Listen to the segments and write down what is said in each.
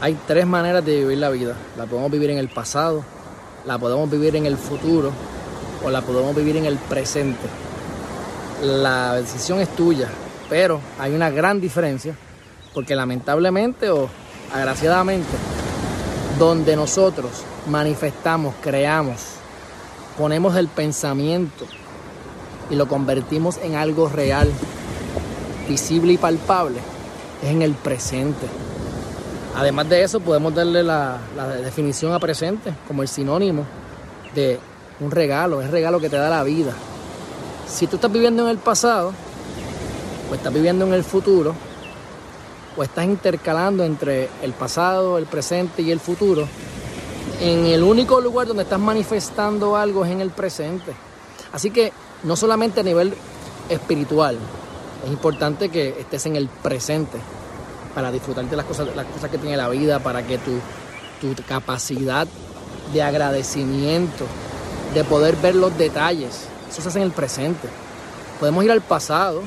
Hay tres maneras de vivir la vida. La podemos vivir en el pasado, la podemos vivir en el futuro o la podemos vivir en el presente. La decisión es tuya, pero hay una gran diferencia porque lamentablemente o agraciadamente, donde nosotros manifestamos, creamos, ponemos el pensamiento y lo convertimos en algo real, visible y palpable, es en el presente. Además de eso, podemos darle la, definición a presente como el sinónimo de un regalo, es regalo que te da la vida. Si tú estás viviendo en el pasado, o estás viviendo en el futuro, o estás intercalando entre el pasado, el presente y el futuro, en el único lugar donde estás manifestando algo es en el presente. Así que no solamente a nivel espiritual, es importante que estés en el presente para disfrutar de las cosas, las cosas que tiene la vida, para que tu, tu capacidad de agradecimiento, de poder ver los detalles, eso se hace en el presente. Podemos ir al pasado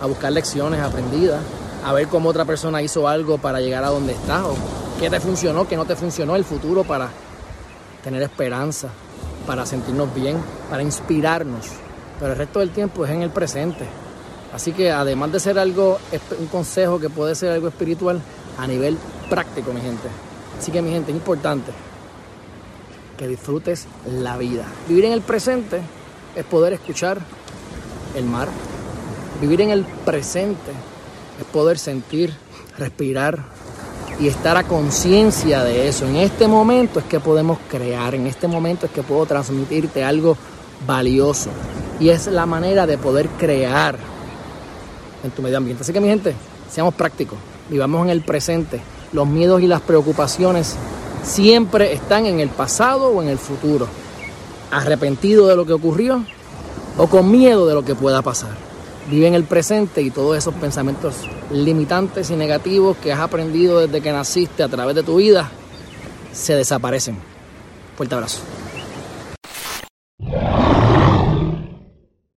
a buscar lecciones aprendidas, a ver cómo otra persona hizo algo para llegar a donde estás, o qué te funcionó, qué no te funcionó, el futuro para tener esperanza, para sentirnos bien, para inspirarnos. Pero el resto del tiempo es en el presente. Así que además de ser algo, un consejo que puede ser algo espiritual, a nivel práctico, mi gente. Así que mi gente, es importante que disfrutes la vida. Vivir en el presente es poder escuchar el mar. Vivir en el presente es poder sentir, respirar y estar a conciencia de eso. En este momento es que podemos crear, en este momento es que puedo transmitirte algo valioso. Y es la manera de poder crear en tu medio ambiente. Así que mi gente, seamos prácticos, vivamos en el presente. Los miedos y las preocupaciones siempre están en el pasado o en el futuro. Arrepentido de lo que ocurrió o con miedo de lo que pueda pasar. Vive en el presente y todos esos pensamientos limitantes y negativos que has aprendido desde que naciste a través de tu vida se desaparecen. Fuerte abrazo.